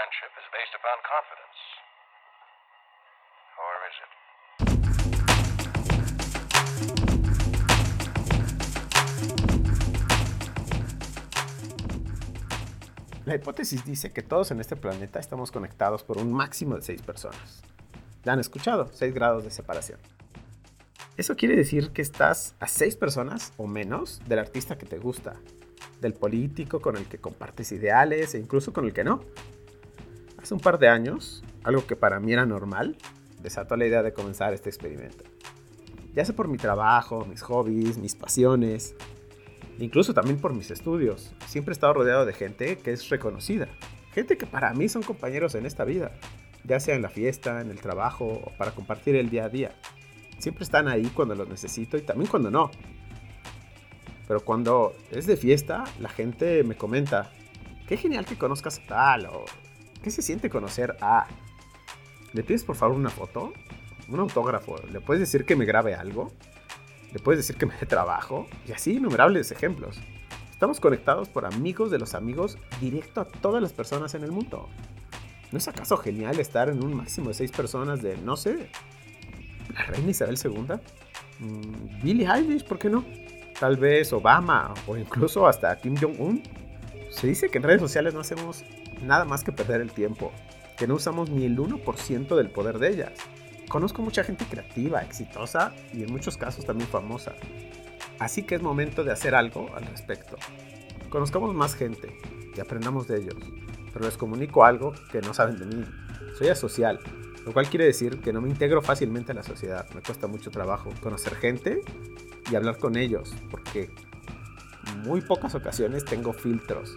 friendship is based upon confidence. Or is it? La hipótesis dice que todos en este planeta estamos conectados por un máximo de seis personas. Ya han escuchado, 6 grados de separación. Eso quiere decir que estás a 6 personas o menos del artista que te gusta, del político con el que compartes ideales e incluso con el que no. Hace un par de años, algo que para mí era normal, desató la idea de comenzar este experimento. Ya sea por mi trabajo, mis hobbies, mis pasiones, incluso también por mis estudios. Siempre he estado rodeado de gente que es reconocida, gente que para mí son compañeros en esta vida, ya sea en la fiesta, en el trabajo para compartir el día a día. Siempre están ahí cuando los necesito y también cuando no. Pero cuando es de fiesta, la gente me comenta, qué genial que conozcas a tal o qué se siente conocer a... ¿Le pides por favor una foto? Un autógrafo. ¿Le puedes decir que me grabe algo? ¿Le puedes decir que me dé trabajo? Y así innumerables ejemplos. Estamos conectados por amigos de los amigos directo a todas las personas en el mundo. ¿No es acaso genial estar en un máximo de seis personas de, no sé, la reina Isabel II? Mm, Billie Eilish, ¿por qué no? tal vez Obama o incluso hasta Kim Jong-un. Se dice que en redes sociales no hacemos nada más que perder el tiempo, que no usamos ni el 1% del poder de ellas. Conozco mucha gente creativa, exitosa y en muchos casos también famosa. Así que es momento de hacer algo al respecto. Conozcamos más gente y aprendamos de ellos. Pero les comunico algo que no saben de mí. Soy asocial, lo cual quiere decir que no me integro fácilmente a la sociedad. Me cuesta mucho trabajo conocer gente y hablar con ellos, porque muy pocas ocasiones tengo filtros